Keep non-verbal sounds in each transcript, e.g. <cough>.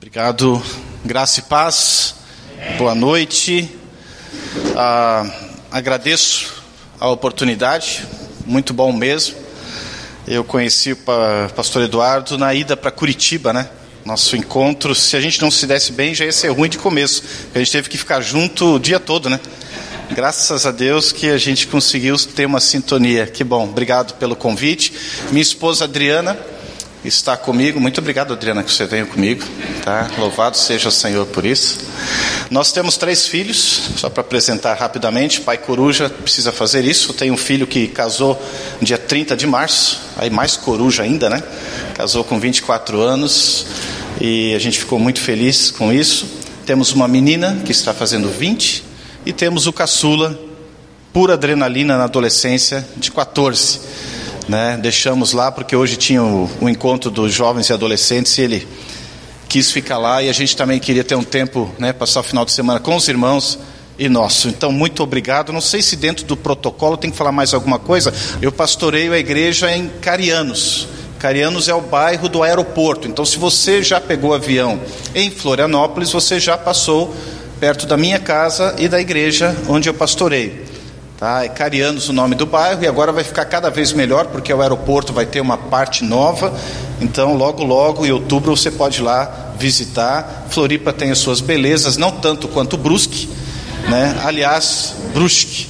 Obrigado, graça e paz, boa noite. Ah, agradeço a oportunidade, muito bom mesmo. Eu conheci o pastor Eduardo na ida para Curitiba, né? Nosso encontro, se a gente não se desse bem, já ia ser ruim de começo, porque a gente teve que ficar junto o dia todo, né? Graças a Deus que a gente conseguiu ter uma sintonia. Que bom, obrigado pelo convite. Minha esposa Adriana está comigo. Muito obrigado, Adriana, que você veio comigo. Tá? Louvado seja o Senhor por isso. Nós temos três filhos, só para apresentar rapidamente. Pai Coruja precisa fazer isso. Tem um filho que casou dia 30 de março, aí mais coruja ainda, né? Casou com 24 anos e a gente ficou muito feliz com isso. Temos uma menina que está fazendo 20 e temos o caçula, pura adrenalina na adolescência, de 14 né? Deixamos lá porque hoje tinha o, o encontro dos jovens e adolescentes e ele quis ficar lá e a gente também queria ter um tempo, né, passar o final de semana com os irmãos e nosso. Então, muito obrigado. Não sei se dentro do protocolo tem que falar mais alguma coisa. Eu pastoreio a igreja em Carianos. Carianos é o bairro do aeroporto. Então, se você já pegou avião em Florianópolis, você já passou perto da minha casa e da igreja onde eu pastoreio. Tá? É Carianos o nome do bairro e agora vai ficar cada vez melhor porque o aeroporto vai ter uma parte nova. Então, logo, logo, em outubro, você pode ir lá visitar. Floripa tem as suas belezas, não tanto quanto Brusque, né? Aliás, Brusque,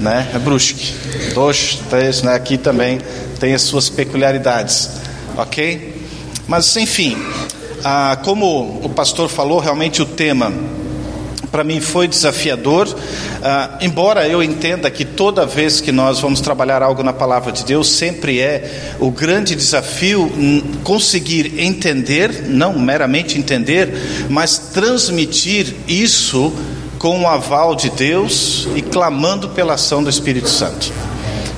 né? É Brusque. Dois, três, né? Aqui também tem as suas peculiaridades, ok? Mas, enfim, ah, como o pastor falou, realmente o tema para mim foi desafiador, ah, embora eu entenda que toda vez que nós vamos trabalhar algo na palavra de Deus, sempre é o grande desafio conseguir entender, não meramente entender, mas transmitir isso com o aval de Deus e clamando pela ação do Espírito Santo.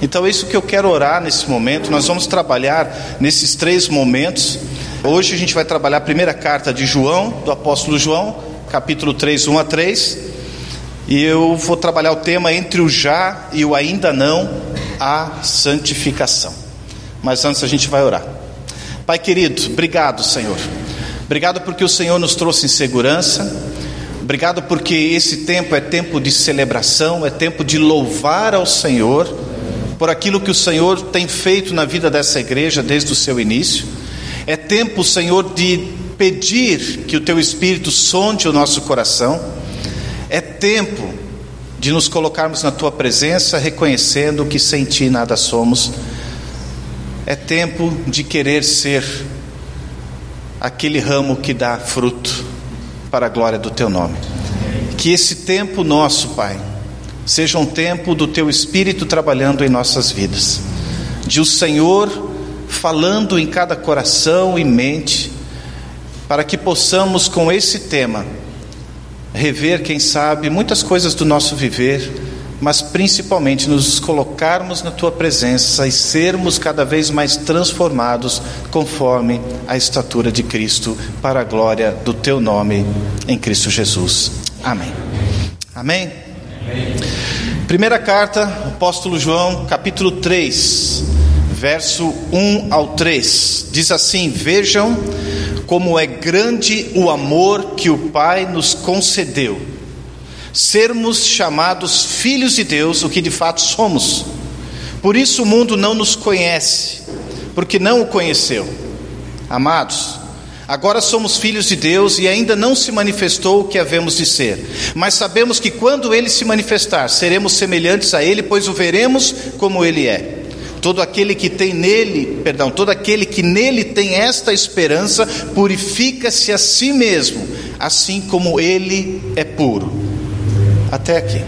Então é isso que eu quero orar nesse momento. Nós vamos trabalhar nesses três momentos. Hoje a gente vai trabalhar a primeira carta de João, do apóstolo João, capítulo 3, 1 a 3. E eu vou trabalhar o tema entre o já e o ainda não, a santificação. Mas antes a gente vai orar. Pai querido, obrigado, Senhor. Obrigado porque o Senhor nos trouxe em segurança. Obrigado porque esse tempo é tempo de celebração, é tempo de louvar ao Senhor por aquilo que o Senhor tem feito na vida dessa igreja desde o seu início. É tempo, Senhor, de pedir que o teu Espírito sonde o nosso coração. É tempo de nos colocarmos na tua presença, reconhecendo que sem ti nada somos. É tempo de querer ser aquele ramo que dá fruto para a glória do teu nome. Que esse tempo nosso, Pai, seja um tempo do teu Espírito trabalhando em nossas vidas, de o Senhor falando em cada coração e mente para que possamos, com esse tema, rever, quem sabe, muitas coisas do nosso viver, mas principalmente nos colocarmos na tua presença e sermos cada vez mais transformados conforme a estatura de Cristo, para a glória do teu nome em Cristo Jesus. Amém. Amém. Amém. Primeira carta, apóstolo João, capítulo 3, verso 1 ao 3. Diz assim: Vejam como é grande o amor que o Pai nos concedeu, sermos chamados filhos de Deus, o que de fato somos. Por isso o mundo não nos conhece, porque não o conheceu. Amados, agora somos filhos de Deus e ainda não se manifestou o que havemos de ser, mas sabemos que quando ele se manifestar, seremos semelhantes a ele, pois o veremos como ele é. Todo aquele que tem nele, perdão, todo aquele que nele tem esta esperança, purifica-se a si mesmo, assim como ele é puro. Até aqui.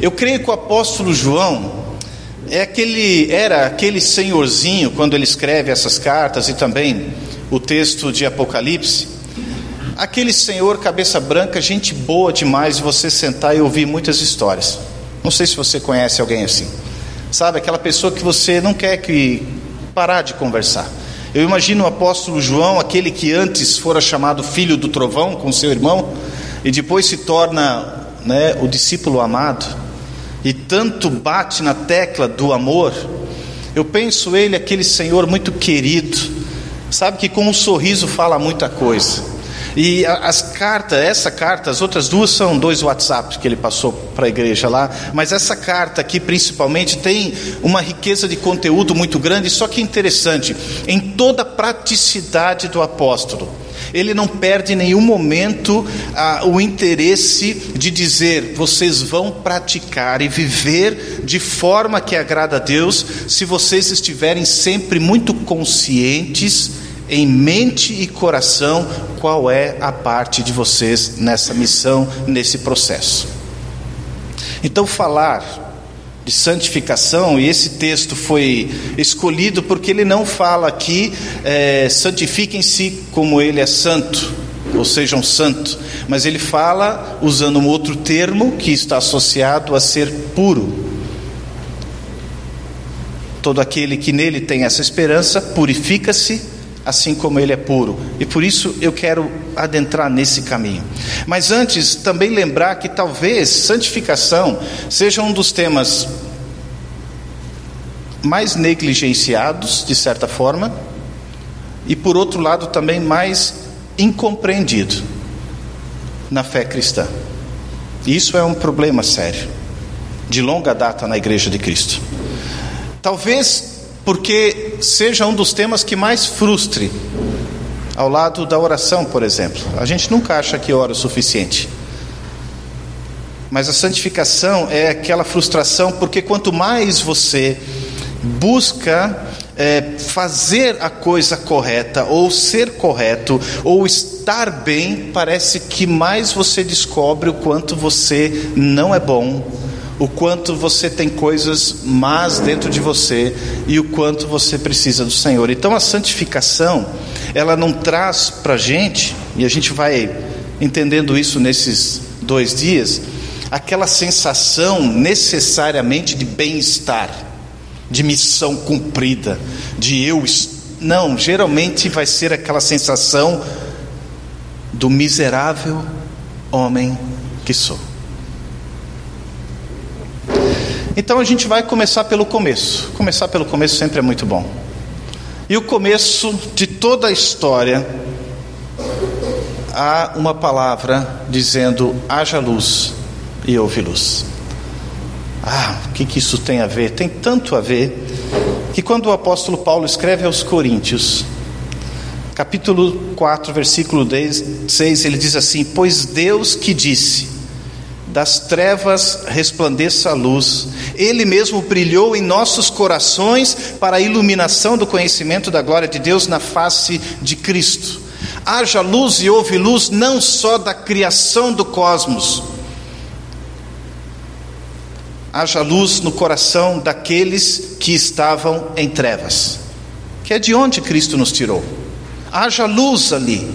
Eu creio que o apóstolo João é aquele era aquele senhorzinho quando ele escreve essas cartas e também o texto de Apocalipse. Aquele senhor cabeça branca, gente boa demais de você sentar e ouvir muitas histórias. Não sei se você conhece alguém assim. Sabe, aquela pessoa que você não quer que parar de conversar. Eu imagino o apóstolo João, aquele que antes fora chamado filho do trovão com seu irmão, e depois se torna né, o discípulo amado, e tanto bate na tecla do amor. Eu penso ele, aquele Senhor muito querido, sabe que com um sorriso fala muita coisa. E as cartas, essa carta, as outras duas são dois WhatsApps que ele passou para a igreja lá, mas essa carta aqui principalmente tem uma riqueza de conteúdo muito grande, só que interessante, em toda a praticidade do apóstolo. Ele não perde em nenhum momento ah, o interesse de dizer: vocês vão praticar e viver de forma que agrada a Deus, se vocês estiverem sempre muito conscientes, em mente e coração, qual é a parte de vocês nessa missão, nesse processo. Então, falar de santificação, e esse texto foi escolhido porque ele não fala aqui, é, santifiquem-se como ele é santo, ou sejam santo, mas ele fala usando um outro termo que está associado a ser puro. Todo aquele que nele tem essa esperança purifica-se assim como ele é puro. E por isso eu quero adentrar nesse caminho. Mas antes, também lembrar que talvez santificação seja um dos temas mais negligenciados, de certa forma, e por outro lado também mais incompreendido na fé cristã. Isso é um problema sério, de longa data na Igreja de Cristo. Talvez porque seja um dos temas que mais frustre, ao lado da oração, por exemplo. A gente nunca acha que ora o suficiente. Mas a santificação é aquela frustração, porque quanto mais você busca é, fazer a coisa correta, ou ser correto, ou estar bem, parece que mais você descobre o quanto você não é bom, o quanto você tem coisas más dentro de você e o quanto você precisa do Senhor. Então a santificação, ela não traz para a gente, e a gente vai entendendo isso nesses dois dias, aquela sensação necessariamente de bem-estar, de missão cumprida, de eu. Não, geralmente vai ser aquela sensação do miserável homem que sou. Então a gente vai começar pelo começo. Começar pelo começo sempre é muito bom. E o começo de toda a história há uma palavra dizendo: haja luz e houve luz. Ah, o que, que isso tem a ver? Tem tanto a ver que quando o apóstolo Paulo escreve aos Coríntios, capítulo 4, versículo 6, ele diz assim: Pois Deus que disse das trevas resplandeça a luz. Ele mesmo brilhou em nossos corações para a iluminação do conhecimento da glória de Deus na face de Cristo. Haja luz e houve luz não só da criação do cosmos, haja luz no coração daqueles que estavam em trevas, que é de onde Cristo nos tirou. Haja luz ali,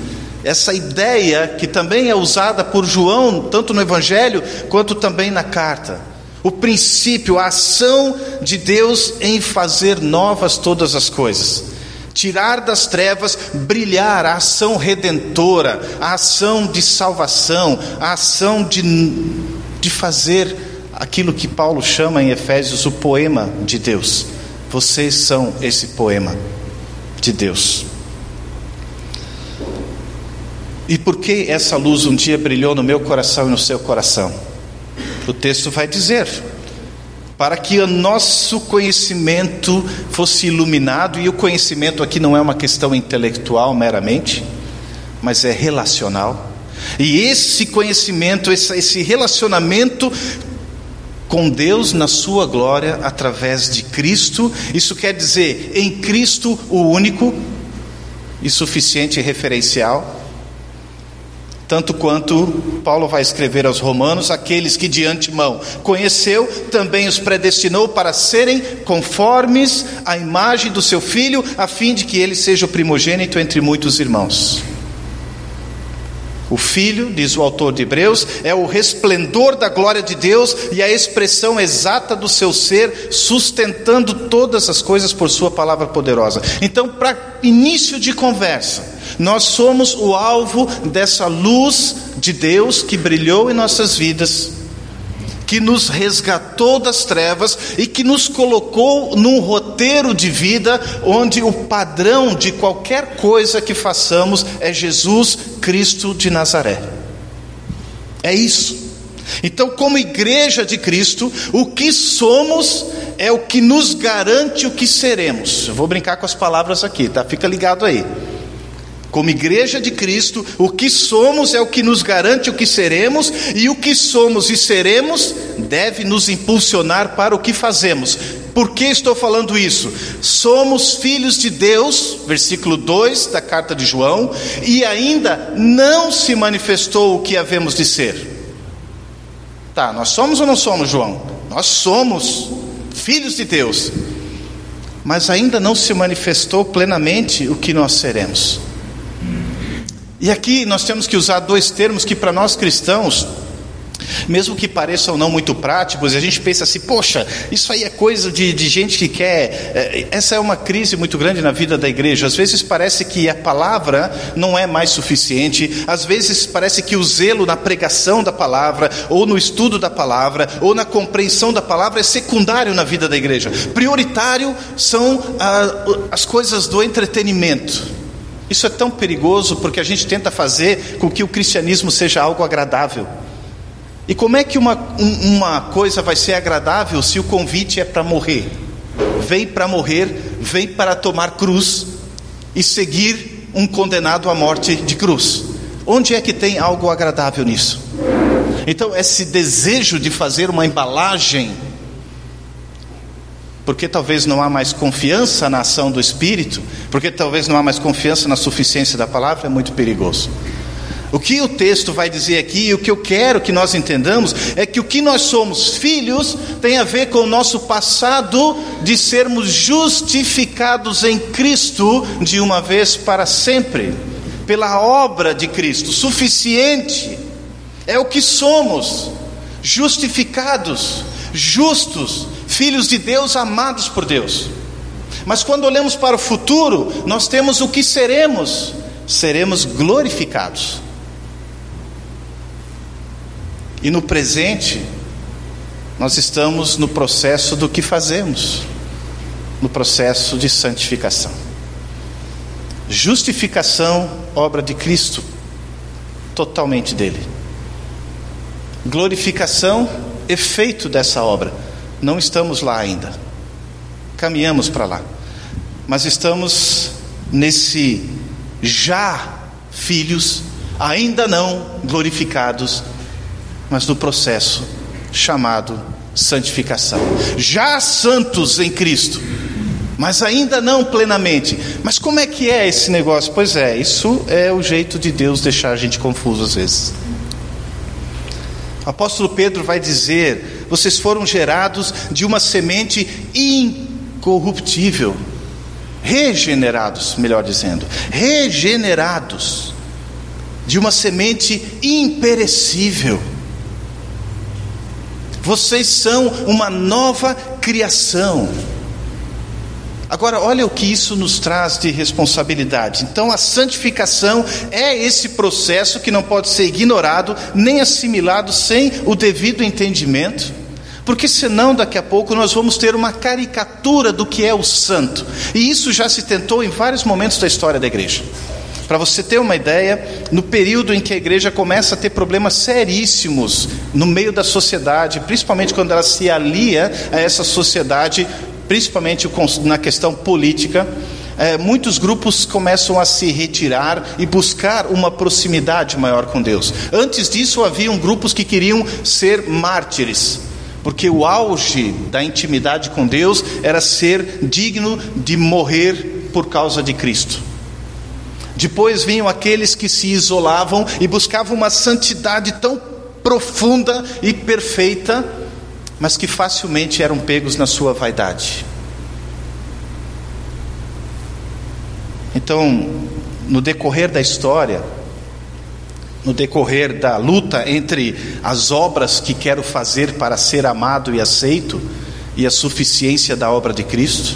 essa ideia que também é usada por João, tanto no Evangelho quanto também na carta. O princípio, a ação de Deus em fazer novas todas as coisas. Tirar das trevas, brilhar a ação redentora, a ação de salvação, a ação de, de fazer aquilo que Paulo chama em Efésios o poema de Deus. Vocês são esse poema de Deus. E por que essa luz um dia brilhou no meu coração e no seu coração? O texto vai dizer: para que o nosso conhecimento fosse iluminado, e o conhecimento aqui não é uma questão intelectual meramente, mas é relacional. E esse conhecimento, esse relacionamento com Deus na sua glória através de Cristo, isso quer dizer em Cristo o único e suficiente referencial tanto quanto Paulo vai escrever aos Romanos: aqueles que de antemão conheceu, também os predestinou para serem conformes à imagem do seu filho, a fim de que ele seja o primogênito entre muitos irmãos. O Filho, diz o autor de Hebreus, é o resplendor da glória de Deus e a expressão exata do seu ser, sustentando todas as coisas por Sua palavra poderosa. Então, para início de conversa, nós somos o alvo dessa luz de Deus que brilhou em nossas vidas, que nos resgatou das trevas e que nos colocou num roteiro roteiro de vida onde o padrão de qualquer coisa que façamos é Jesus Cristo de Nazaré. É isso. Então, como igreja de Cristo, o que somos é o que nos garante o que seremos. Eu vou brincar com as palavras aqui, tá? Fica ligado aí. Como igreja de Cristo, o que somos é o que nos garante o que seremos, e o que somos e seremos deve nos impulsionar para o que fazemos. Por que estou falando isso? Somos filhos de Deus, versículo 2 da carta de João, e ainda não se manifestou o que havemos de ser. Tá, nós somos ou não somos, João? Nós somos filhos de Deus, mas ainda não se manifestou plenamente o que nós seremos. E aqui nós temos que usar dois termos que para nós cristãos mesmo que pareçam não muito práticos, a gente pensa assim, poxa, isso aí é coisa de, de gente que quer. É, essa é uma crise muito grande na vida da igreja. Às vezes parece que a palavra não é mais suficiente, às vezes parece que o zelo na pregação da palavra, ou no estudo da palavra, ou na compreensão da palavra é secundário na vida da igreja. Prioritário são ah, as coisas do entretenimento. Isso é tão perigoso porque a gente tenta fazer com que o cristianismo seja algo agradável. E como é que uma, uma coisa vai ser agradável se o convite é para morrer? Vem para morrer, vem para tomar cruz e seguir um condenado à morte de cruz. Onde é que tem algo agradável nisso? Então, esse desejo de fazer uma embalagem, porque talvez não há mais confiança na ação do Espírito, porque talvez não há mais confiança na suficiência da palavra, é muito perigoso. O que o texto vai dizer aqui, e o que eu quero que nós entendamos, é que o que nós somos filhos tem a ver com o nosso passado de sermos justificados em Cristo de uma vez para sempre, pela obra de Cristo, suficiente. É o que somos, justificados, justos, filhos de Deus, amados por Deus. Mas quando olhamos para o futuro, nós temos o que seremos, seremos glorificados. E no presente, nós estamos no processo do que fazemos, no processo de santificação. Justificação, obra de Cristo, totalmente dele. Glorificação, efeito dessa obra. Não estamos lá ainda. Caminhamos para lá. Mas estamos nesse já filhos, ainda não glorificados mas no processo chamado santificação. Já santos em Cristo, mas ainda não plenamente. Mas como é que é esse negócio? Pois é, isso é o jeito de Deus deixar a gente confuso às vezes. O apóstolo Pedro vai dizer: vocês foram gerados de uma semente incorruptível, regenerados, melhor dizendo, regenerados de uma semente imperecível vocês são uma nova criação. Agora, olha o que isso nos traz de responsabilidade. Então, a santificação é esse processo que não pode ser ignorado nem assimilado sem o devido entendimento, porque senão daqui a pouco nós vamos ter uma caricatura do que é o santo. E isso já se tentou em vários momentos da história da igreja. Para você ter uma ideia, no período em que a igreja começa a ter problemas seríssimos no meio da sociedade, principalmente quando ela se alia a essa sociedade, principalmente na questão política, é, muitos grupos começam a se retirar e buscar uma proximidade maior com Deus. Antes disso, haviam grupos que queriam ser mártires, porque o auge da intimidade com Deus era ser digno de morrer por causa de Cristo. Depois vinham aqueles que se isolavam e buscavam uma santidade tão profunda e perfeita, mas que facilmente eram pegos na sua vaidade. Então, no decorrer da história, no decorrer da luta entre as obras que quero fazer para ser amado e aceito e a suficiência da obra de Cristo,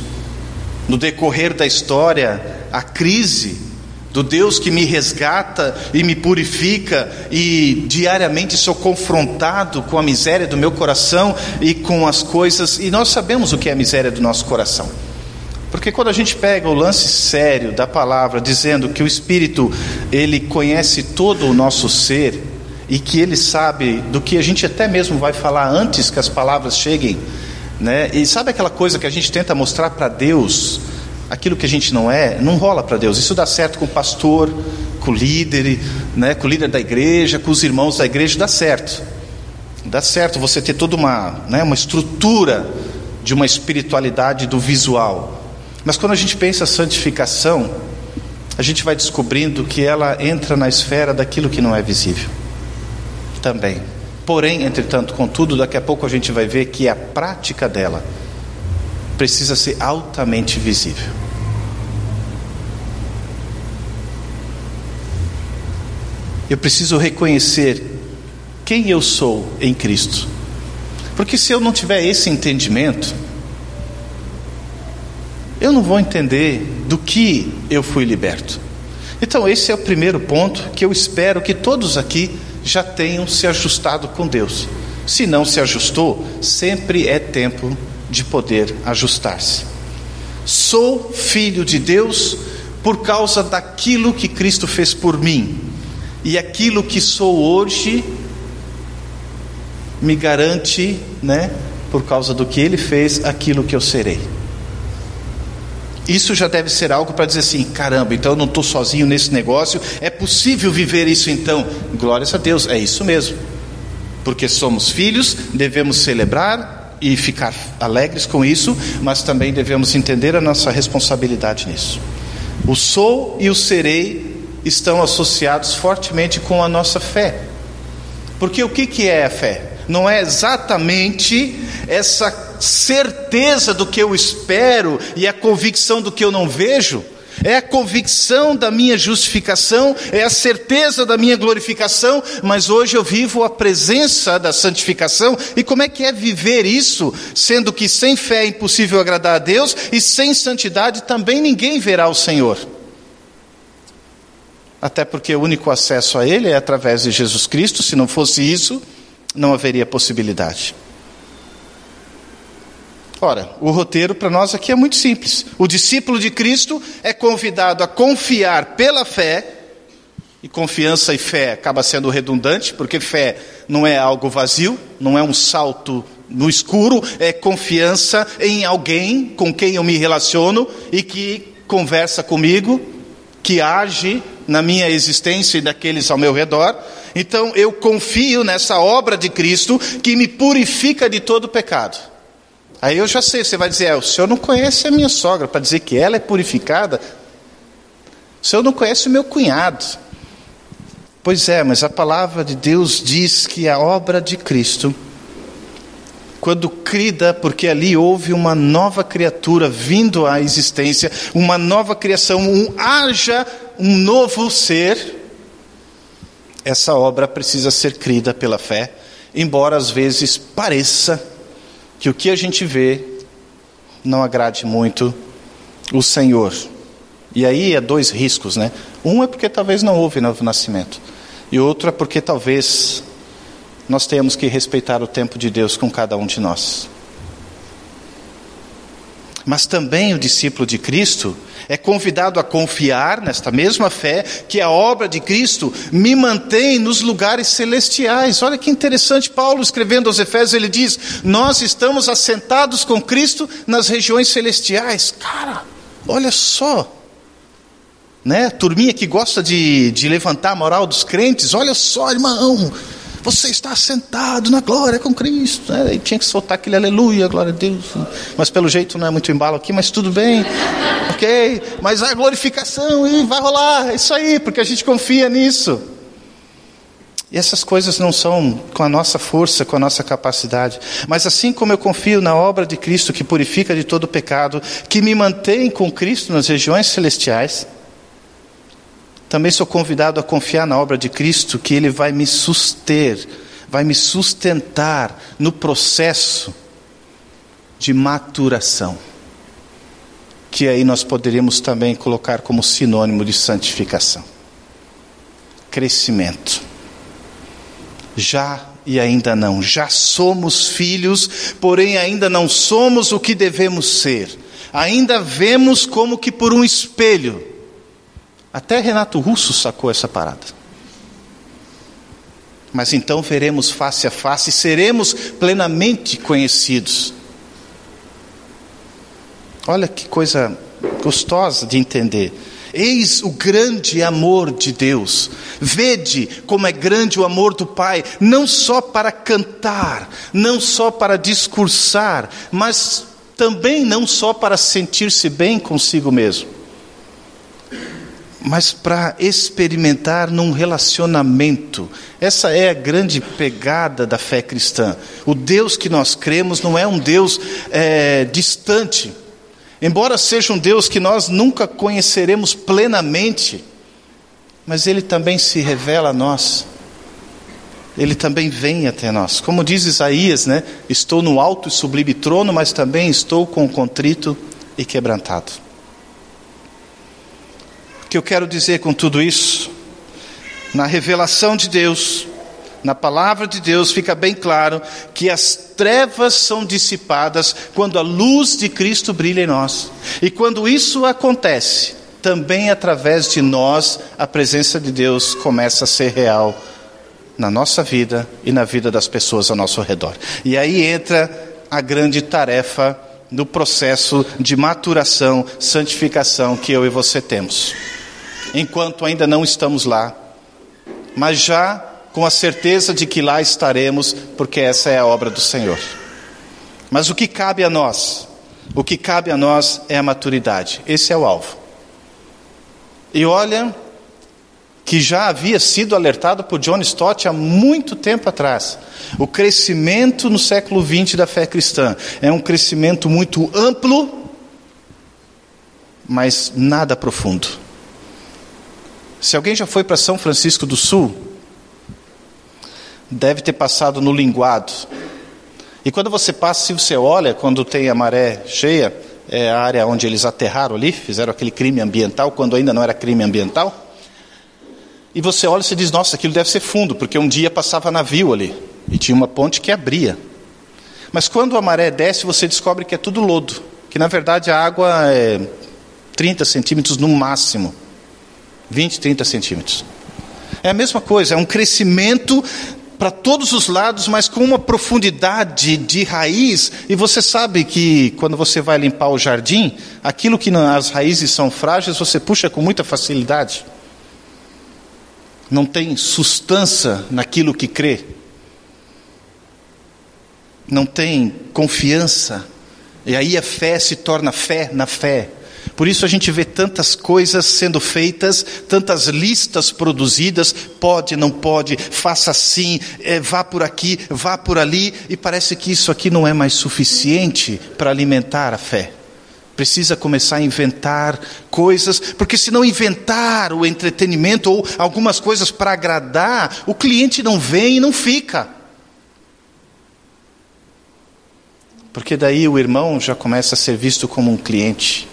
no decorrer da história, a crise do Deus que me resgata e me purifica, e diariamente sou confrontado com a miséria do meu coração e com as coisas, e nós sabemos o que é a miséria do nosso coração. Porque quando a gente pega o lance sério da palavra, dizendo que o Espírito ele conhece todo o nosso ser e que ele sabe do que a gente até mesmo vai falar antes que as palavras cheguem, né? E sabe aquela coisa que a gente tenta mostrar para Deus, aquilo que a gente não é, não rola para Deus. Isso dá certo com o pastor, com o líder, né? Com o líder da igreja, com os irmãos da igreja, dá certo. Dá certo você ter toda uma, né, uma estrutura de uma espiritualidade do visual. Mas quando a gente pensa santificação, a gente vai descobrindo que ela entra na esfera daquilo que não é visível. Também. Porém, entretanto, contudo, daqui a pouco a gente vai ver que a prática dela precisa ser altamente visível. Eu preciso reconhecer quem eu sou em Cristo. Porque se eu não tiver esse entendimento, eu não vou entender do que eu fui liberto. Então, esse é o primeiro ponto que eu espero que todos aqui já tenham se ajustado com Deus. Se não se ajustou, sempre é tempo de poder ajustar-se. Sou filho de Deus por causa daquilo que Cristo fez por mim, e aquilo que sou hoje me garante, né, por causa do que Ele fez, aquilo que eu serei. Isso já deve ser algo para dizer assim: caramba, então eu não estou sozinho nesse negócio, é possível viver isso então? Glórias a Deus, é isso mesmo. Porque somos filhos, devemos celebrar e ficar alegres com isso, mas também devemos entender a nossa responsabilidade nisso. O sou e o serei estão associados fortemente com a nossa fé. Porque o que, que é a fé? Não é exatamente essa certeza do que eu espero e a convicção do que eu não vejo, é a convicção da minha justificação, é a certeza da minha glorificação, mas hoje eu vivo a presença da santificação. E como é que é viver isso, sendo que sem fé é impossível agradar a Deus e sem santidade também ninguém verá o Senhor? Até porque o único acesso a Ele é através de Jesus Cristo, se não fosse isso, não haveria possibilidade. Ora, o roteiro para nós aqui é muito simples. O discípulo de Cristo é convidado a confiar pela fé, e confiança e fé acaba sendo redundante, porque fé não é algo vazio, não é um salto no escuro, é confiança em alguém com quem eu me relaciono e que conversa comigo, que age na minha existência e daqueles ao meu redor. Então eu confio nessa obra de Cristo que me purifica de todo pecado. Aí eu já sei, você vai dizer, é, o senhor não conhece a minha sogra, para dizer que ela é purificada. O senhor não conhece o meu cunhado. Pois é, mas a palavra de Deus diz que a obra de Cristo, quando crida, porque ali houve uma nova criatura vindo à existência, uma nova criação, um haja um novo ser, essa obra precisa ser crida pela fé, embora às vezes pareça que o que a gente vê não agrade muito o Senhor. E aí é dois riscos, né? Um é porque talvez não houve novo nascimento, e outro é porque talvez nós tenhamos que respeitar o tempo de Deus com cada um de nós. Mas também o discípulo de Cristo é convidado a confiar nesta mesma fé que a obra de Cristo me mantém nos lugares celestiais. Olha que interessante, Paulo escrevendo aos Efésios, ele diz: Nós estamos assentados com Cristo nas regiões celestiais. Cara, olha só. Né? Turminha que gosta de, de levantar a moral dos crentes, olha só, irmão, você está sentado na glória com Cristo. Né? E tinha que soltar aquele aleluia, glória a Deus. Mas pelo jeito não é muito embalo aqui, mas tudo bem. ok? Mas a glorificação, e vai rolar. É isso aí, porque a gente confia nisso. E essas coisas não são com a nossa força, com a nossa capacidade. Mas assim como eu confio na obra de Cristo que purifica de todo pecado, que me mantém com Cristo nas regiões celestiais, também sou convidado a confiar na obra de Cristo, que Ele vai me suster, vai me sustentar no processo de maturação. Que aí nós poderíamos também colocar como sinônimo de santificação. Crescimento. Já e ainda não. Já somos filhos, porém ainda não somos o que devemos ser. Ainda vemos como que por um espelho. Até Renato Russo sacou essa parada. Mas então veremos face a face e seremos plenamente conhecidos. Olha que coisa gostosa de entender. Eis o grande amor de Deus. Vede como é grande o amor do Pai, não só para cantar, não só para discursar, mas também não só para sentir-se bem consigo mesmo, mas para experimentar num relacionamento. Essa é a grande pegada da fé cristã. O Deus que nós cremos não é um Deus é, distante Embora seja um Deus que nós nunca conheceremos plenamente, mas Ele também se revela a nós. Ele também vem até nós. Como diz Isaías, né? Estou no alto e sublime trono, mas também estou com contrito e quebrantado. Que eu quero dizer com tudo isso? Na revelação de Deus, na palavra de Deus fica bem claro que as trevas são dissipadas quando a luz de Cristo brilha em nós. E quando isso acontece, também através de nós, a presença de Deus começa a ser real na nossa vida e na vida das pessoas ao nosso redor. E aí entra a grande tarefa do processo de maturação, santificação que eu e você temos. Enquanto ainda não estamos lá, mas já com a certeza de que lá estaremos, porque essa é a obra do Senhor. Mas o que cabe a nós? O que cabe a nós é a maturidade. Esse é o alvo. E olha que já havia sido alertado por John Stott há muito tempo atrás. O crescimento no século XX da fé cristã é um crescimento muito amplo, mas nada profundo. Se alguém já foi para São Francisco do Sul, deve ter passado no linguado. E quando você passa, se você olha, quando tem a maré cheia, é a área onde eles aterraram ali, fizeram aquele crime ambiental, quando ainda não era crime ambiental. E você olha e você diz: Nossa, aquilo deve ser fundo, porque um dia passava navio ali e tinha uma ponte que abria. Mas quando a maré desce, você descobre que é tudo lodo, que na verdade a água é 30 centímetros no máximo 20, 30 centímetros. É a mesma coisa, é um crescimento para todos os lados, mas com uma profundidade de raiz. E você sabe que quando você vai limpar o jardim, aquilo que as raízes são frágeis, você puxa com muita facilidade. Não tem sustância naquilo que crê. Não tem confiança. E aí a fé se torna fé na fé. Por isso a gente vê tantas coisas sendo feitas, tantas listas produzidas, pode, não pode, faça assim, é, vá por aqui, vá por ali, e parece que isso aqui não é mais suficiente para alimentar a fé. Precisa começar a inventar coisas, porque se não inventar o entretenimento ou algumas coisas para agradar, o cliente não vem e não fica. Porque daí o irmão já começa a ser visto como um cliente.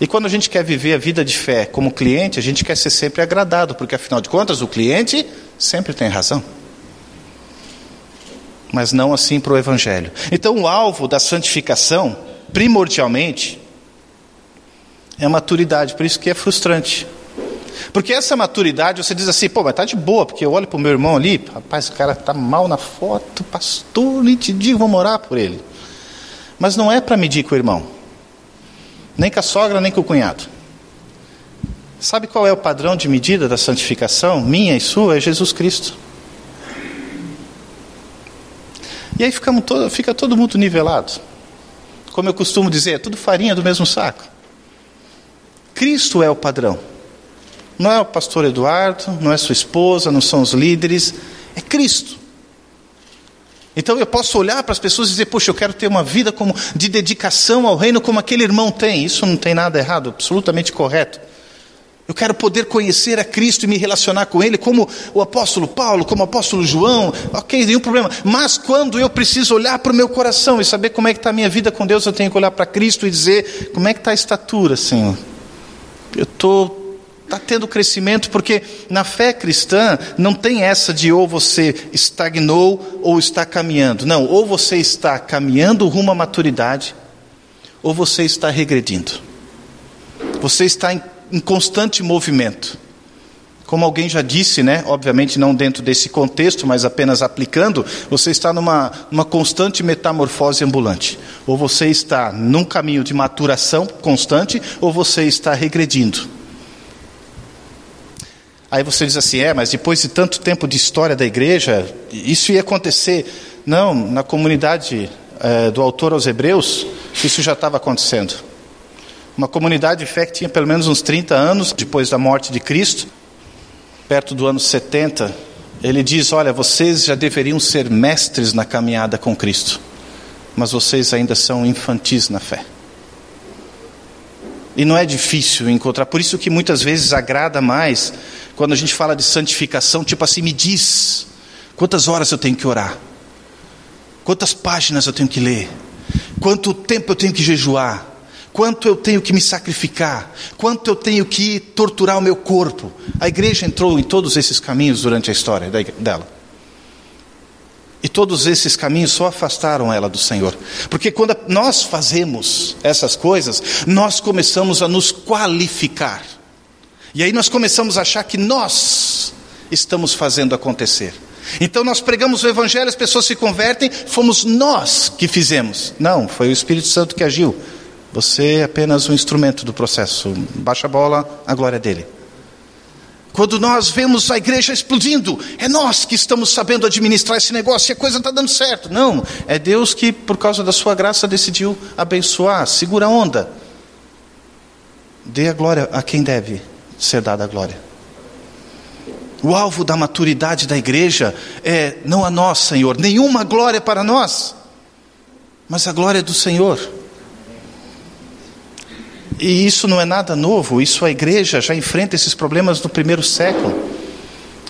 E quando a gente quer viver a vida de fé como cliente, a gente quer ser sempre agradado, porque afinal de contas o cliente sempre tem razão. Mas não assim para o Evangelho. Então o alvo da santificação, primordialmente, é a maturidade, por isso que é frustrante. Porque essa maturidade, você diz assim, pô, mas tá de boa, porque eu olho para o meu irmão ali, rapaz, o cara tá mal na foto, pastor, nem te digo, vou morar por ele. Mas não é para medir com o irmão nem com a sogra, nem com o cunhado. Sabe qual é o padrão de medida da santificação, minha e sua? É Jesus Cristo. E aí todo, fica todo mundo nivelado. Como eu costumo dizer, é tudo farinha do mesmo saco. Cristo é o padrão. Não é o pastor Eduardo, não é sua esposa, não são os líderes, é Cristo. Então eu posso olhar para as pessoas e dizer, poxa, eu quero ter uma vida como de dedicação ao reino como aquele irmão tem. Isso não tem nada errado, absolutamente correto. Eu quero poder conhecer a Cristo e me relacionar com Ele como o apóstolo Paulo, como o apóstolo João, ok, nenhum problema. Mas quando eu preciso olhar para o meu coração e saber como é que está a minha vida com Deus, eu tenho que olhar para Cristo e dizer, como é que está a estatura, Senhor? Eu estou está tendo crescimento, porque na fé cristã não tem essa de ou você estagnou ou está caminhando. Não, ou você está caminhando rumo à maturidade, ou você está regredindo? Você está em, em constante movimento. Como alguém já disse, né? obviamente não dentro desse contexto, mas apenas aplicando, você está numa, numa constante metamorfose ambulante. Ou você está num caminho de maturação constante, ou você está regredindo. Aí você diz assim: é, mas depois de tanto tempo de história da igreja, isso ia acontecer. Não, na comunidade é, do autor aos Hebreus, isso já estava acontecendo. Uma comunidade de fé que tinha pelo menos uns 30 anos depois da morte de Cristo, perto do ano 70, ele diz: Olha, vocês já deveriam ser mestres na caminhada com Cristo, mas vocês ainda são infantis na fé. E não é difícil encontrar, por isso que muitas vezes agrada mais quando a gente fala de santificação, tipo assim, me diz quantas horas eu tenho que orar, quantas páginas eu tenho que ler, quanto tempo eu tenho que jejuar, quanto eu tenho que me sacrificar, quanto eu tenho que torturar o meu corpo. A igreja entrou em todos esses caminhos durante a história dela. E todos esses caminhos só afastaram ela do Senhor. Porque quando nós fazemos essas coisas, nós começamos a nos qualificar. E aí nós começamos a achar que nós estamos fazendo acontecer. Então nós pregamos o Evangelho, as pessoas se convertem, fomos nós que fizemos. Não, foi o Espírito Santo que agiu. Você é apenas um instrumento do processo. Baixa a bola, a glória é dele. Quando nós vemos a igreja explodindo, é nós que estamos sabendo administrar esse negócio e a coisa está dando certo. Não, é Deus que, por causa da sua graça, decidiu abençoar. Segura a onda. Dê a glória a quem deve ser dada a glória. O alvo da maturidade da igreja é não a nós, Senhor, nenhuma glória para nós, mas a glória do Senhor. E isso não é nada novo, isso a igreja já enfrenta esses problemas no primeiro século.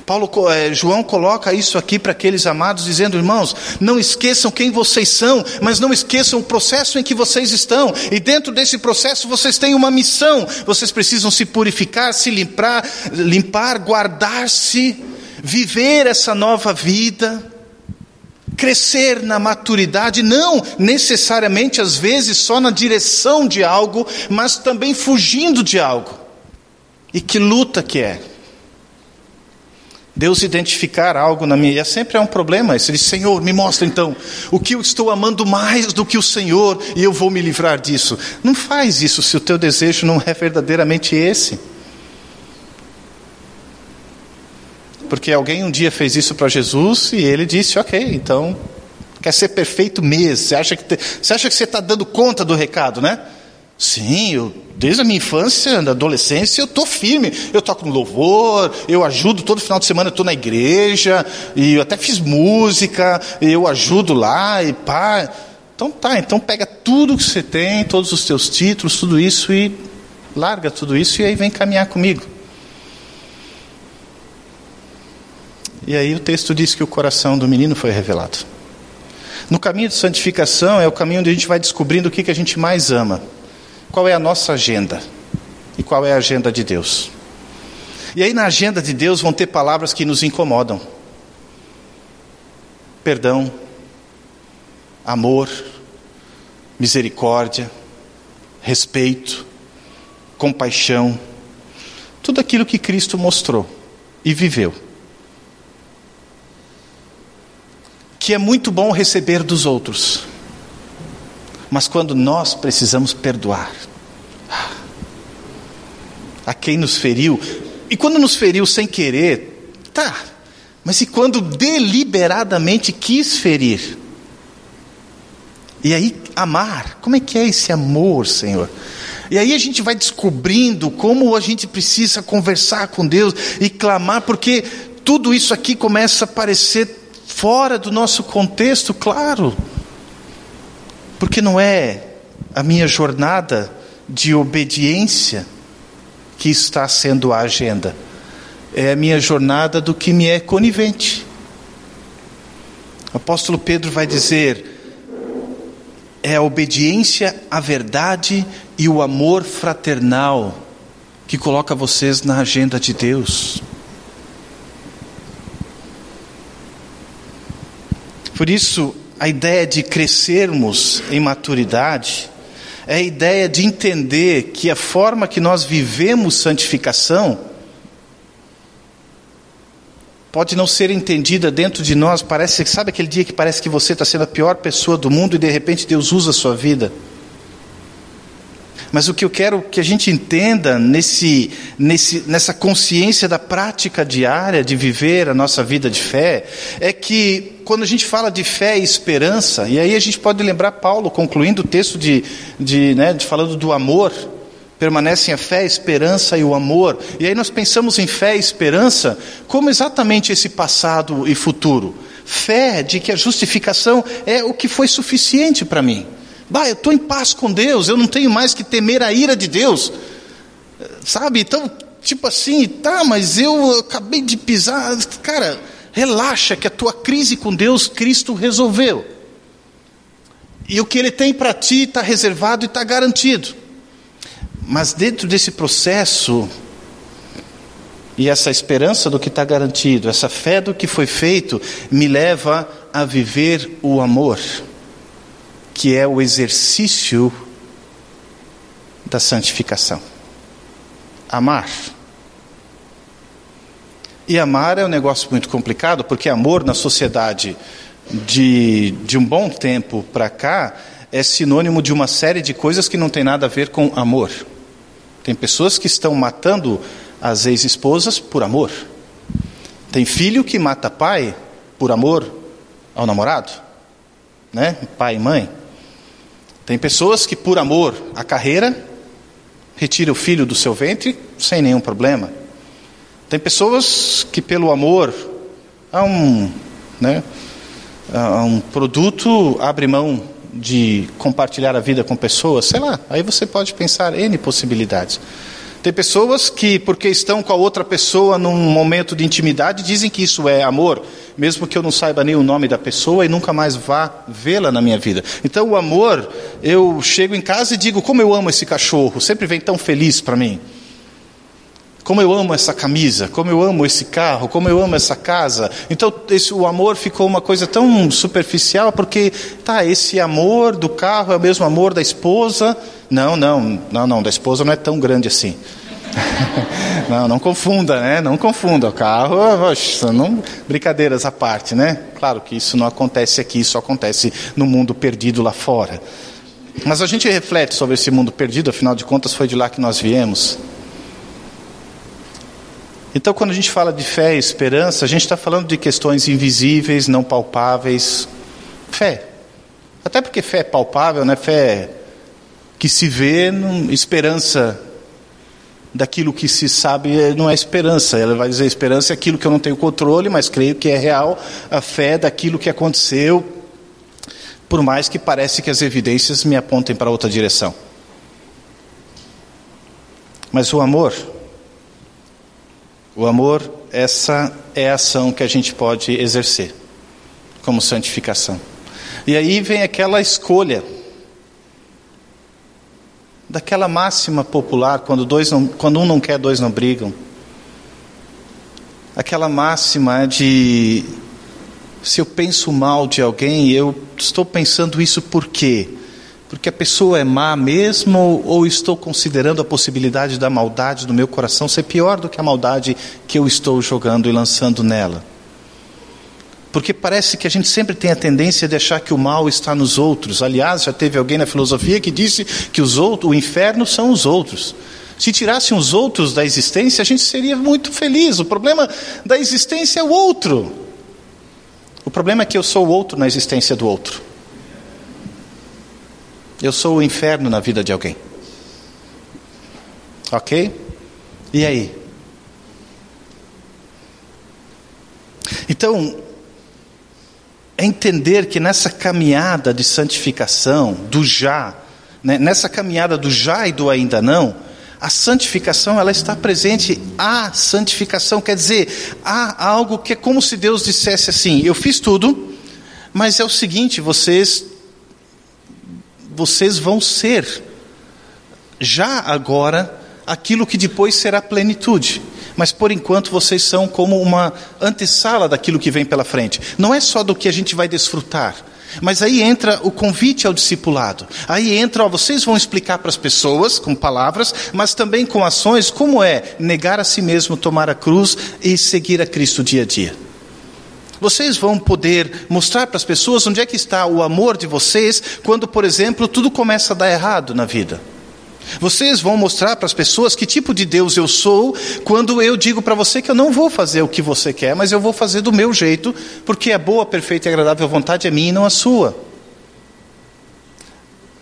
Paulo, é, João coloca isso aqui para aqueles amados, dizendo: irmãos, não esqueçam quem vocês são, mas não esqueçam o processo em que vocês estão. E dentro desse processo vocês têm uma missão. Vocês precisam se purificar, se limpar, limpar, guardar-se, viver essa nova vida crescer na maturidade, não necessariamente às vezes só na direção de algo, mas também fugindo de algo. E que luta que é. Deus identificar algo na minha, e é sempre é um problema. Ele diz: Senhor, me mostra então o que eu estou amando mais do que o Senhor, e eu vou me livrar disso. Não faz isso se o teu desejo não é verdadeiramente esse. Porque alguém um dia fez isso para Jesus e ele disse: Ok, então, quer ser perfeito mesmo. Você acha que, te, você acha que você está dando conta do recado, né? Sim, eu, desde a minha infância, da adolescência, eu estou firme. Eu toco no louvor, eu ajudo todo final de semana, eu estou na igreja, e eu até fiz música, eu ajudo lá, e pá. Então tá, então pega tudo que você tem, todos os teus títulos, tudo isso, e larga tudo isso, e aí vem caminhar comigo. E aí o texto diz que o coração do menino foi revelado. No caminho de santificação é o caminho onde a gente vai descobrindo o que, que a gente mais ama. Qual é a nossa agenda? E qual é a agenda de Deus? E aí na agenda de Deus vão ter palavras que nos incomodam. Perdão, amor, misericórdia, respeito, compaixão, tudo aquilo que Cristo mostrou e viveu. Que é muito bom receber dos outros, mas quando nós precisamos perdoar a quem nos feriu, e quando nos feriu sem querer, tá, mas e quando deliberadamente quis ferir? E aí, amar, como é que é esse amor, Senhor? E aí a gente vai descobrindo como a gente precisa conversar com Deus e clamar, porque tudo isso aqui começa a parecer fora do nosso contexto, claro, porque não é a minha jornada de obediência que está sendo a agenda, é a minha jornada do que me é conivente. O apóstolo Pedro vai dizer: é a obediência à verdade e o amor fraternal que coloca vocês na agenda de Deus. Por isso, a ideia de crescermos em maturidade é a ideia de entender que a forma que nós vivemos santificação pode não ser entendida dentro de nós. Parece, sabe aquele dia que parece que você está sendo a pior pessoa do mundo e de repente Deus usa a sua vida? Mas o que eu quero que a gente entenda nesse, nesse, nessa consciência da prática diária de viver a nossa vida de fé é que quando a gente fala de fé e esperança, e aí a gente pode lembrar Paulo concluindo o texto de, de, né, de falando do amor, permanecem a fé, a esperança e o amor. E aí nós pensamos em fé e esperança como exatamente esse passado e futuro. Fé de que a justificação é o que foi suficiente para mim. Bah, eu estou em paz com Deus, eu não tenho mais que temer a ira de Deus. Sabe? Então, tipo assim, tá, mas eu acabei de pisar. Cara, relaxa que a tua crise com Deus, Cristo resolveu. E o que Ele tem para ti está reservado e está garantido. Mas dentro desse processo, e essa esperança do que está garantido, essa fé do que foi feito, me leva a viver o amor que é o exercício da santificação. Amar. E amar é um negócio muito complicado, porque amor na sociedade de, de um bom tempo para cá é sinônimo de uma série de coisas que não tem nada a ver com amor. Tem pessoas que estão matando as ex-esposas por amor. Tem filho que mata pai por amor ao namorado, né? Pai e mãe. Tem pessoas que, por amor à carreira, retira o filho do seu ventre sem nenhum problema. Tem pessoas que, pelo amor a um, né, a um produto, abre mão de compartilhar a vida com pessoas, sei lá, aí você pode pensar N possibilidades. Tem pessoas que, porque estão com a outra pessoa num momento de intimidade, dizem que isso é amor, mesmo que eu não saiba nem o nome da pessoa e nunca mais vá vê-la na minha vida. Então, o amor, eu chego em casa e digo: como eu amo esse cachorro, sempre vem tão feliz para mim. Como eu amo essa camisa, como eu amo esse carro, como eu amo essa casa. Então, esse, o amor ficou uma coisa tão superficial, porque, tá, esse amor do carro é o mesmo amor da esposa. Não, não, não, não, da esposa não é tão grande assim. <laughs> não, não confunda, né? Não confunda. O carro, oxa, não, brincadeiras à parte, né? Claro que isso não acontece aqui, isso acontece no mundo perdido lá fora. Mas a gente reflete sobre esse mundo perdido, afinal de contas foi de lá que nós viemos. Então, quando a gente fala de fé e esperança, a gente está falando de questões invisíveis, não palpáveis. Fé. Até porque fé é palpável, né? Fé que se vê, não, esperança daquilo que se sabe é, não é esperança. Ela vai dizer esperança é aquilo que eu não tenho controle, mas creio que é real. A fé daquilo que aconteceu, por mais que parece que as evidências me apontem para outra direção. Mas o amor o amor, essa é a ação que a gente pode exercer como santificação. E aí vem aquela escolha daquela máxima popular, quando, dois não, quando um não quer, dois não brigam. Aquela máxima de se eu penso mal de alguém, eu estou pensando isso por quê? Porque a pessoa é má mesmo ou estou considerando a possibilidade da maldade do meu coração ser pior do que a maldade que eu estou jogando e lançando nela? Porque parece que a gente sempre tem a tendência de achar que o mal está nos outros. Aliás, já teve alguém na filosofia que disse que os outros, o inferno são os outros. Se tirassem os outros da existência, a gente seria muito feliz. O problema da existência é o outro. O problema é que eu sou o outro na existência do outro. Eu sou o inferno na vida de alguém. Ok? E aí? Então, é entender que nessa caminhada de santificação, do já, né, nessa caminhada do já e do ainda não, a santificação ela está presente. A santificação quer dizer, há algo que é como se Deus dissesse assim: eu fiz tudo, mas é o seguinte, vocês vocês vão ser, já agora, aquilo que depois será plenitude. Mas por enquanto vocês são como uma antessala daquilo que vem pela frente. Não é só do que a gente vai desfrutar, Mas aí entra o convite ao discipulado. Aí entra, ó, vocês vão explicar para as pessoas com palavras, mas também com ações, como é negar a si mesmo, tomar a cruz e seguir a Cristo dia a dia. Vocês vão poder mostrar para as pessoas onde é que está o amor de vocês quando, por exemplo, tudo começa a dar errado na vida. Vocês vão mostrar para as pessoas que tipo de Deus eu sou quando eu digo para você que eu não vou fazer o que você quer, mas eu vou fazer do meu jeito, porque a boa, perfeita e agradável vontade é minha e não a sua.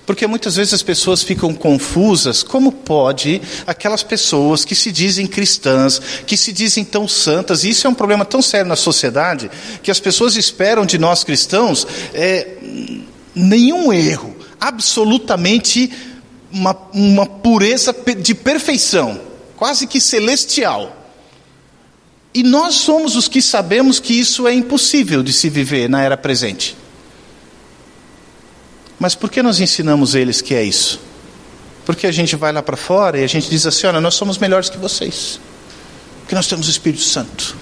Porque muitas vezes as pessoas ficam confusas, como pode aquelas pessoas que se dizem cristãs, que se dizem tão santas, e isso é um problema tão sério na sociedade, que as pessoas esperam de nós cristãos é, nenhum erro, absolutamente uma, uma pureza de perfeição, quase que celestial. E nós somos os que sabemos que isso é impossível de se viver na era presente. Mas por que nós ensinamos eles que é isso? Porque a gente vai lá para fora e a gente diz assim: olha, nós somos melhores que vocês, porque nós temos o Espírito Santo.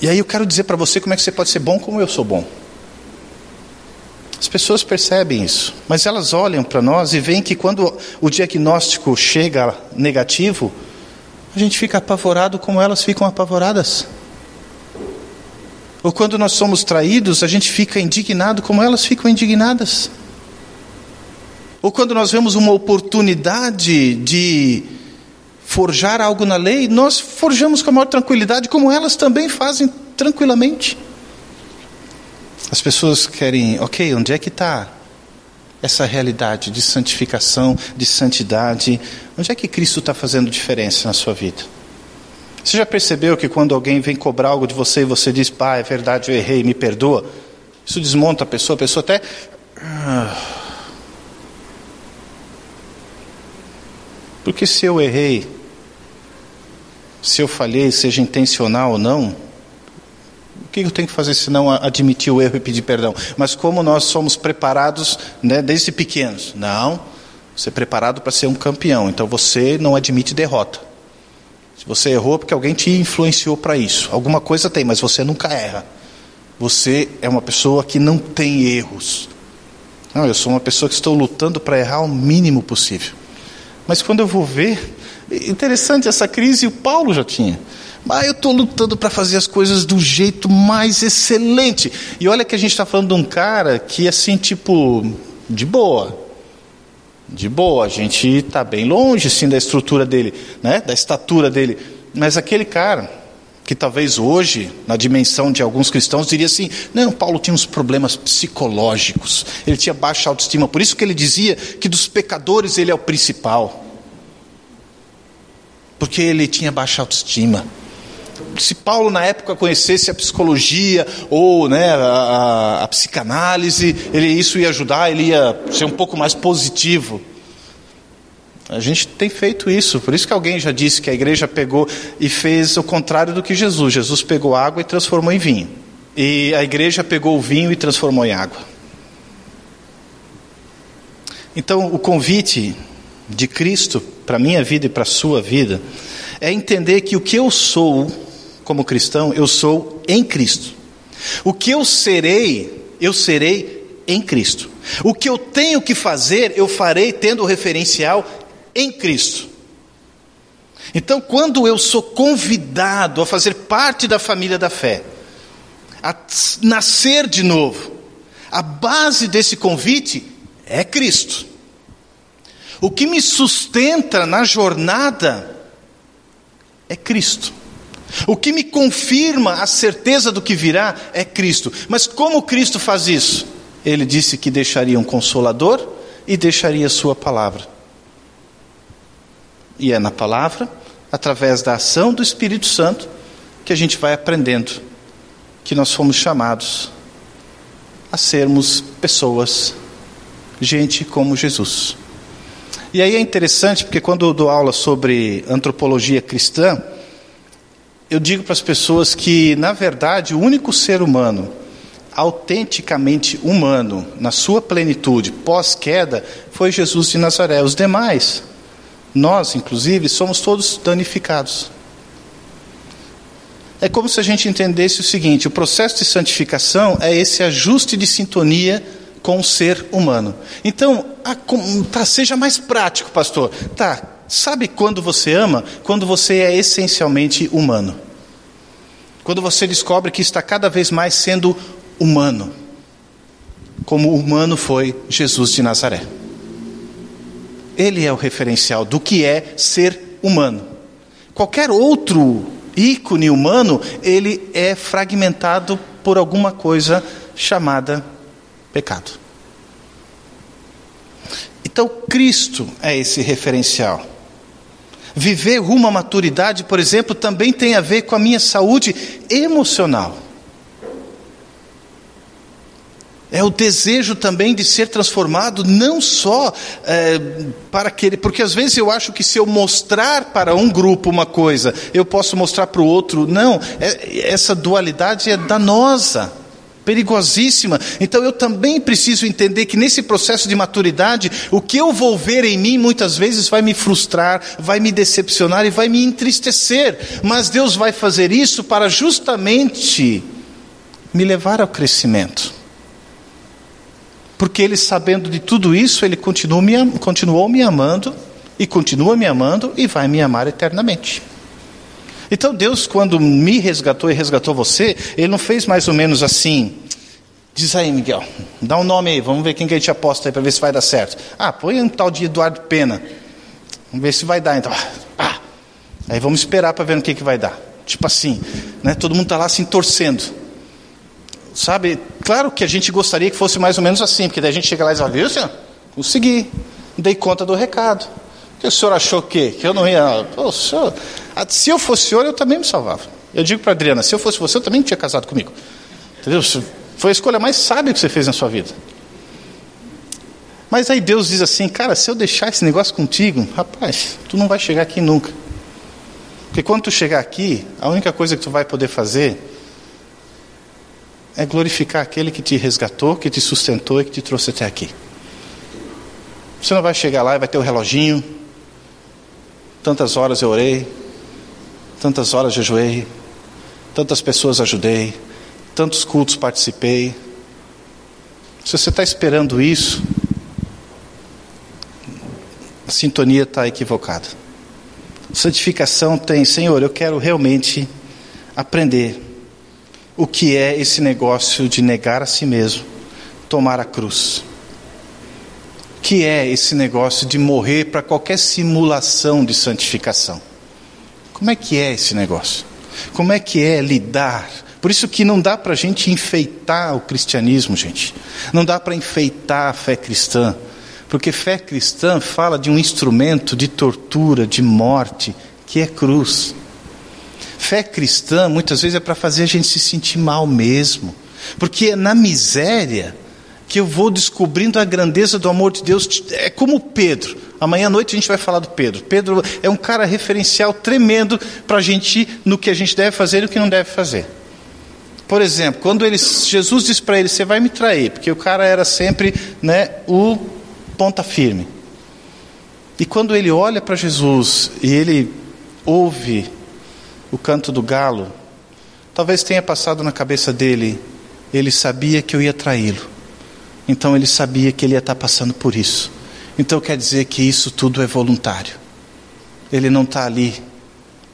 E aí eu quero dizer para você como é que você pode ser bom como eu sou bom. As pessoas percebem isso, mas elas olham para nós e veem que quando o diagnóstico chega negativo, a gente fica apavorado como elas ficam apavoradas. Ou quando nós somos traídos, a gente fica indignado como elas ficam indignadas. Ou quando nós vemos uma oportunidade de forjar algo na lei, nós forjamos com a maior tranquilidade, como elas também fazem tranquilamente. As pessoas querem, ok, onde é que está essa realidade de santificação, de santidade? Onde é que Cristo está fazendo diferença na sua vida? Você já percebeu que quando alguém vem cobrar algo de você e você diz, pai, é verdade, eu errei, me perdoa? Isso desmonta a pessoa, a pessoa até. Porque se eu errei, se eu falhei, seja intencional ou não, que eu tenho que fazer se não admitir o erro e pedir perdão? Mas como nós somos preparados né, desde pequenos? Não, você é preparado para ser um campeão, então você não admite derrota. Se você errou, é porque alguém te influenciou para isso. Alguma coisa tem, mas você nunca erra. Você é uma pessoa que não tem erros. Não, eu sou uma pessoa que estou lutando para errar o mínimo possível. Mas quando eu vou ver, interessante essa crise, o Paulo já tinha. Mas eu estou lutando para fazer as coisas do jeito mais excelente. E olha que a gente está falando de um cara que, assim, tipo, de boa. De boa, a gente está bem longe, sim, da estrutura dele, né? da estatura dele. Mas aquele cara, que talvez hoje, na dimensão de alguns cristãos, diria assim: não, Paulo tinha uns problemas psicológicos, ele tinha baixa autoestima, por isso que ele dizia que dos pecadores ele é o principal, porque ele tinha baixa autoestima. Se Paulo na época conhecesse a psicologia ou né, a, a, a, psicanálise, ele, isso ia ajudar, ele ia ser um pouco mais positivo. A gente tem feito isso, por isso que alguém já disse que a igreja pegou e fez o contrário do que Jesus. Jesus pegou água e transformou em vinho. E a igreja pegou o vinho e transformou em água. Então, o convite de Cristo para a minha vida e para a sua vida é entender que o que eu sou como cristão, eu sou em Cristo. O que eu serei, eu serei em Cristo. O que eu tenho que fazer, eu farei tendo o referencial em Cristo. Então, quando eu sou convidado a fazer parte da família da fé, a nascer de novo, a base desse convite é Cristo. O que me sustenta na jornada é Cristo. O que me confirma a certeza do que virá é Cristo. Mas como Cristo faz isso? Ele disse que deixaria um consolador e deixaria sua palavra. E é na palavra, através da ação do Espírito Santo, que a gente vai aprendendo que nós fomos chamados a sermos pessoas, gente como Jesus. E aí é interessante porque quando eu dou aula sobre antropologia cristã, eu digo para as pessoas que, na verdade, o único ser humano autenticamente humano, na sua plenitude, pós-queda, foi Jesus de Nazaré. Os demais, nós, inclusive, somos todos danificados. é como se a gente entendesse o seguinte: o processo de santificação é esse ajuste de sintonia com o ser humano. Então, a, tá, seja mais prático, pastor. Tá, sabe quando você ama? Quando você é essencialmente humano. Quando você descobre que está cada vez mais sendo humano, como humano foi Jesus de Nazaré. Ele é o referencial do que é ser humano. Qualquer outro ícone humano, ele é fragmentado por alguma coisa chamada pecado. Então, Cristo é esse referencial. Viver rumo à maturidade, por exemplo, também tem a ver com a minha saúde emocional. É o desejo também de ser transformado, não só é, para aquele. Porque às vezes eu acho que se eu mostrar para um grupo uma coisa, eu posso mostrar para o outro. Não, é, essa dualidade é danosa perigosíssima. Então eu também preciso entender que nesse processo de maturidade, o que eu vou ver em mim muitas vezes vai me frustrar, vai me decepcionar e vai me entristecer. Mas Deus vai fazer isso para justamente me levar ao crescimento. Porque Ele, sabendo de tudo isso, Ele continuou me, continuou me amando, e continua me amando, e vai me amar eternamente. Então Deus, quando me resgatou e resgatou você, Ele não fez mais ou menos assim. Diz aí, Miguel, dá um nome aí, vamos ver quem que a gente aposta aí para ver se vai dar certo. Ah, põe um tal de Eduardo Pena. Vamos ver se vai dar então. Ah, aí vamos esperar para ver no que, que vai dar. Tipo assim, né? todo mundo está lá assim torcendo. Sabe, claro que a gente gostaria que fosse mais ou menos assim, porque daí a gente chega lá e diz, viu senhor, consegui, dei conta do recado. Que o senhor achou que, que eu não ia. Senhor, se eu fosse o senhor, eu também me salvava. Eu digo para Adriana, se eu fosse você, eu também tinha casado comigo. Entendeu? Foi a escolha mais sábia que você fez na sua vida. Mas aí Deus diz assim, cara, se eu deixar esse negócio contigo, rapaz, tu não vai chegar aqui nunca. Porque quando tu chegar aqui, a única coisa que tu vai poder fazer é glorificar aquele que te resgatou, que te sustentou e que te trouxe até aqui. Você não vai chegar lá e vai ter o reloginho, Tantas horas eu orei, tantas horas jejuei, tantas pessoas ajudei, tantos cultos participei. Se você está esperando isso, a sintonia está equivocada. Santificação tem, Senhor, eu quero realmente aprender o que é esse negócio de negar a si mesmo, tomar a cruz que é esse negócio de morrer para qualquer simulação de santificação. Como é que é esse negócio? Como é que é lidar? Por isso que não dá para a gente enfeitar o cristianismo, gente. Não dá para enfeitar a fé cristã. Porque fé cristã fala de um instrumento de tortura, de morte, que é cruz. Fé cristã muitas vezes é para fazer a gente se sentir mal mesmo. Porque é na miséria que eu vou descobrindo a grandeza do amor de Deus. É como Pedro. Amanhã à noite a gente vai falar do Pedro. Pedro é um cara referencial tremendo para a gente no que a gente deve fazer e o que não deve fazer. Por exemplo, quando ele, Jesus diz para ele: Você vai me trair, porque o cara era sempre né, o ponta firme. E quando ele olha para Jesus e ele ouve o canto do galo, talvez tenha passado na cabeça dele: Ele sabia que eu ia traí-lo. Então ele sabia que ele ia estar passando por isso. Então quer dizer que isso tudo é voluntário. Ele não está ali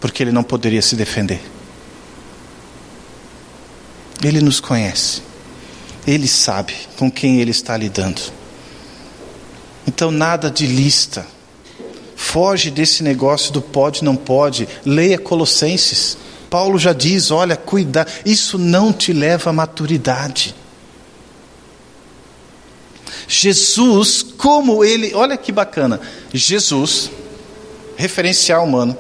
porque ele não poderia se defender. Ele nos conhece. Ele sabe com quem ele está lidando. Então nada de lista. Foge desse negócio do pode, não pode. Leia Colossenses. Paulo já diz: olha, cuidar. Isso não te leva à maturidade. Jesus, como ele, olha que bacana, Jesus, referencial humano,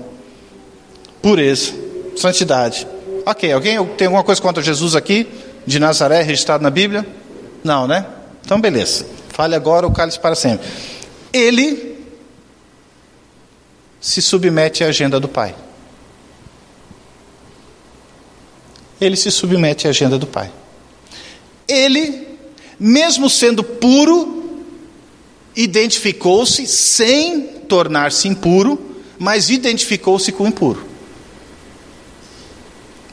pureza, santidade. Ok, alguém tem alguma coisa contra Jesus aqui, de Nazaré, registrado na Bíblia? Não, né? Então, beleza. Fale agora o cálice para sempre. Ele se submete à agenda do Pai. Ele se submete à agenda do Pai. Ele mesmo sendo puro, identificou-se sem tornar-se impuro, mas identificou-se com o impuro.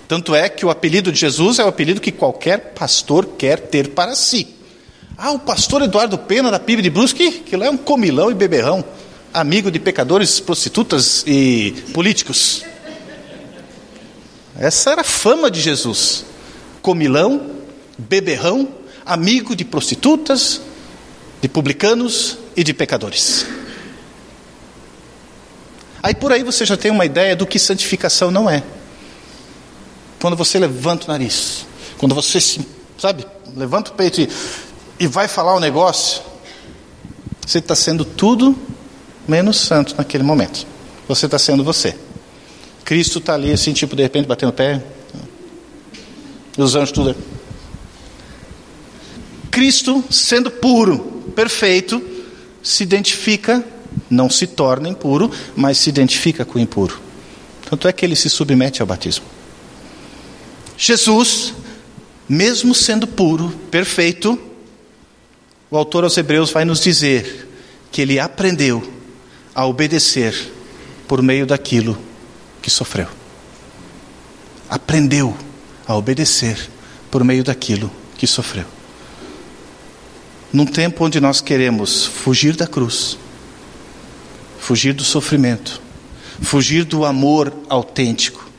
Tanto é que o apelido de Jesus é o apelido que qualquer pastor quer ter para si. Ah, o pastor Eduardo Pena da PIB de Brusque, que lá é um comilão e beberrão, amigo de pecadores, prostitutas e políticos. Essa era a fama de Jesus. Comilão, beberrão, amigo de prostitutas, de publicanos e de pecadores. Aí por aí você já tem uma ideia do que santificação não é. Quando você levanta o nariz, quando você, sabe, levanta o peito e e vai falar o negócio, você está sendo tudo menos santo naquele momento. Você está sendo você. Cristo está ali, assim, tipo, de repente, batendo o pé. E os anjos tudo. Cristo, sendo puro, perfeito, se identifica, não se torna impuro, mas se identifica com o impuro. Tanto é que ele se submete ao batismo. Jesus, mesmo sendo puro, perfeito, o autor aos Hebreus vai nos dizer que ele aprendeu a obedecer por meio daquilo que sofreu. Aprendeu a obedecer por meio daquilo que sofreu. Num tempo onde nós queremos fugir da cruz, fugir do sofrimento, fugir do amor autêntico,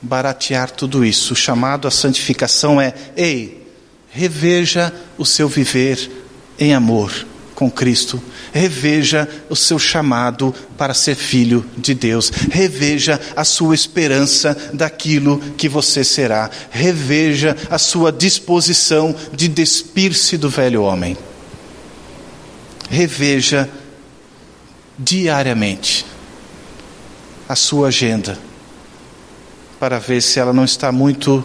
baratear tudo isso, o chamado à santificação é: ei, reveja o seu viver em amor com Cristo. Reveja o seu chamado para ser filho de Deus. Reveja a sua esperança daquilo que você será. Reveja a sua disposição de despir-se do velho homem. Reveja diariamente a sua agenda para ver se ela não está muito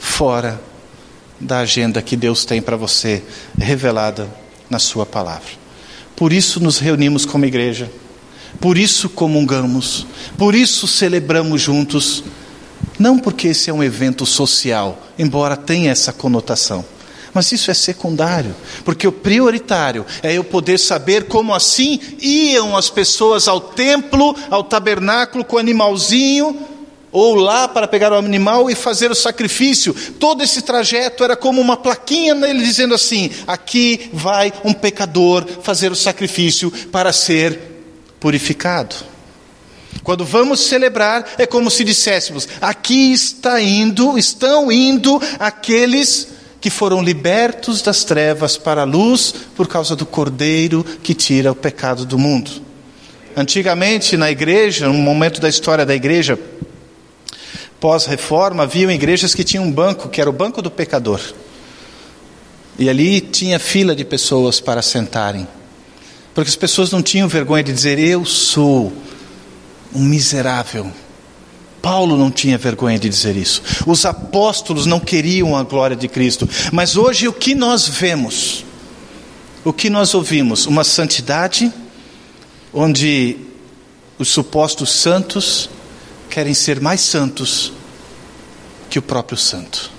fora da agenda que Deus tem para você, revelada na Sua palavra. Por isso nos reunimos como igreja, por isso comungamos, por isso celebramos juntos, não porque esse é um evento social, embora tenha essa conotação. Mas isso é secundário, porque o prioritário é eu poder saber como assim iam as pessoas ao templo, ao tabernáculo com o animalzinho, ou lá para pegar o animal e fazer o sacrifício. Todo esse trajeto era como uma plaquinha nele dizendo assim: aqui vai um pecador fazer o sacrifício para ser purificado. Quando vamos celebrar, é como se disséssemos: aqui está indo, estão indo aqueles que foram libertos das trevas para a luz por causa do Cordeiro que tira o pecado do mundo. Antigamente, na igreja, um momento da história da igreja, pós-reforma, haviam igrejas que tinham um banco, que era o banco do pecador. E ali tinha fila de pessoas para sentarem. Porque as pessoas não tinham vergonha de dizer: Eu sou um miserável. Paulo não tinha vergonha de dizer isso. Os apóstolos não queriam a glória de Cristo. Mas hoje o que nós vemos? O que nós ouvimos? Uma santidade onde os supostos santos querem ser mais santos que o próprio santo.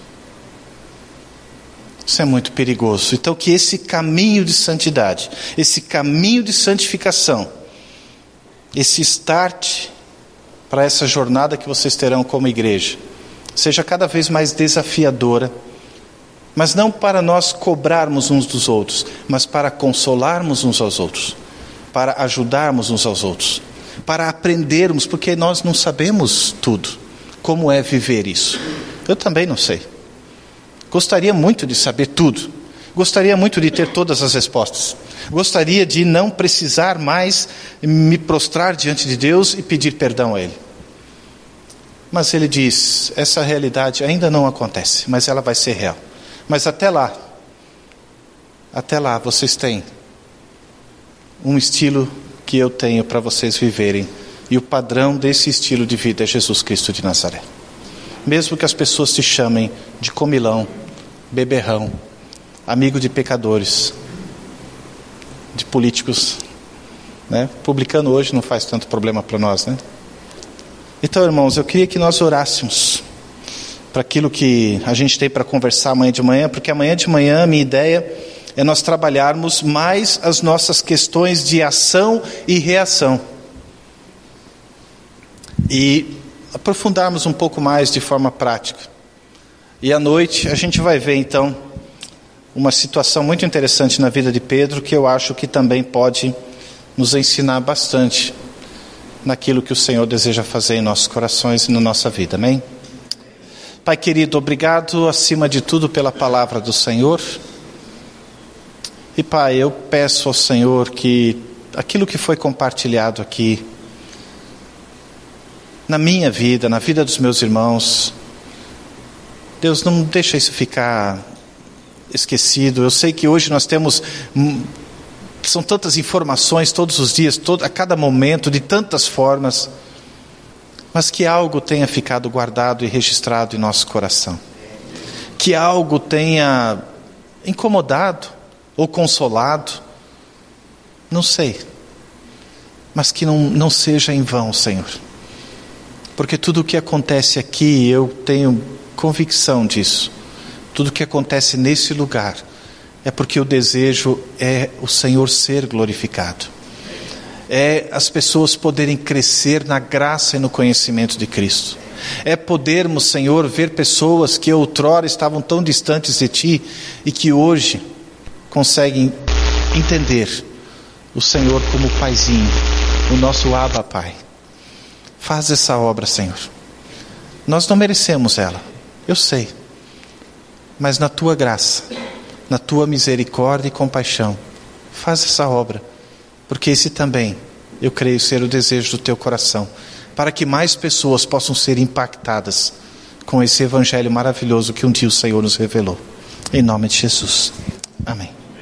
Isso é muito perigoso. Então, que esse caminho de santidade, esse caminho de santificação, esse start para essa jornada que vocês terão como igreja, seja cada vez mais desafiadora, mas não para nós cobrarmos uns dos outros, mas para consolarmos uns aos outros, para ajudarmos uns aos outros para aprendermos, porque nós não sabemos tudo. Como é viver isso? Eu também não sei. Gostaria muito de saber tudo. Gostaria muito de ter todas as respostas. Gostaria de não precisar mais me prostrar diante de Deus e pedir perdão a Ele. Mas Ele diz: essa realidade ainda não acontece, mas ela vai ser real. Mas até lá, até lá vocês têm um estilo que eu tenho para vocês viverem. E o padrão desse estilo de vida é Jesus Cristo de Nazaré. Mesmo que as pessoas se chamem de comilão, beberrão, amigo de pecadores, de políticos, né? Publicano hoje não faz tanto problema para nós, né? Então, irmãos, eu queria que nós orássemos para aquilo que a gente tem para conversar amanhã de manhã, porque amanhã de manhã a minha ideia é nós trabalharmos mais as nossas questões de ação e reação. E aprofundarmos um pouco mais de forma prática. E à noite a gente vai ver então uma situação muito interessante na vida de Pedro que eu acho que também pode nos ensinar bastante naquilo que o Senhor deseja fazer em nossos corações e na nossa vida. Amém? Pai querido, obrigado acima de tudo pela palavra do Senhor. E Pai, eu peço ao Senhor que aquilo que foi compartilhado aqui, na minha vida, na vida dos meus irmãos, Deus não deixa isso ficar esquecido. Eu sei que hoje nós temos são tantas informações todos os dias, todo, a cada momento, de tantas formas, mas que algo tenha ficado guardado e registrado em nosso coração, que algo tenha incomodado ou consolado, não sei, mas que não, não seja em vão, Senhor porque tudo o que acontece aqui, eu tenho convicção disso. Tudo o que acontece nesse lugar é porque o desejo é o Senhor ser glorificado. É as pessoas poderem crescer na graça e no conhecimento de Cristo. É podermos, Senhor, ver pessoas que outrora estavam tão distantes de Ti e que hoje conseguem entender o Senhor como Paizinho, o nosso Abba Pai. Faz essa obra, Senhor. Nós não merecemos ela, eu sei. Mas na tua graça, na tua misericórdia e compaixão, faz essa obra, porque esse também, eu creio ser o desejo do teu coração, para que mais pessoas possam ser impactadas com esse evangelho maravilhoso que um dia o Senhor nos revelou. Em nome de Jesus. Amém.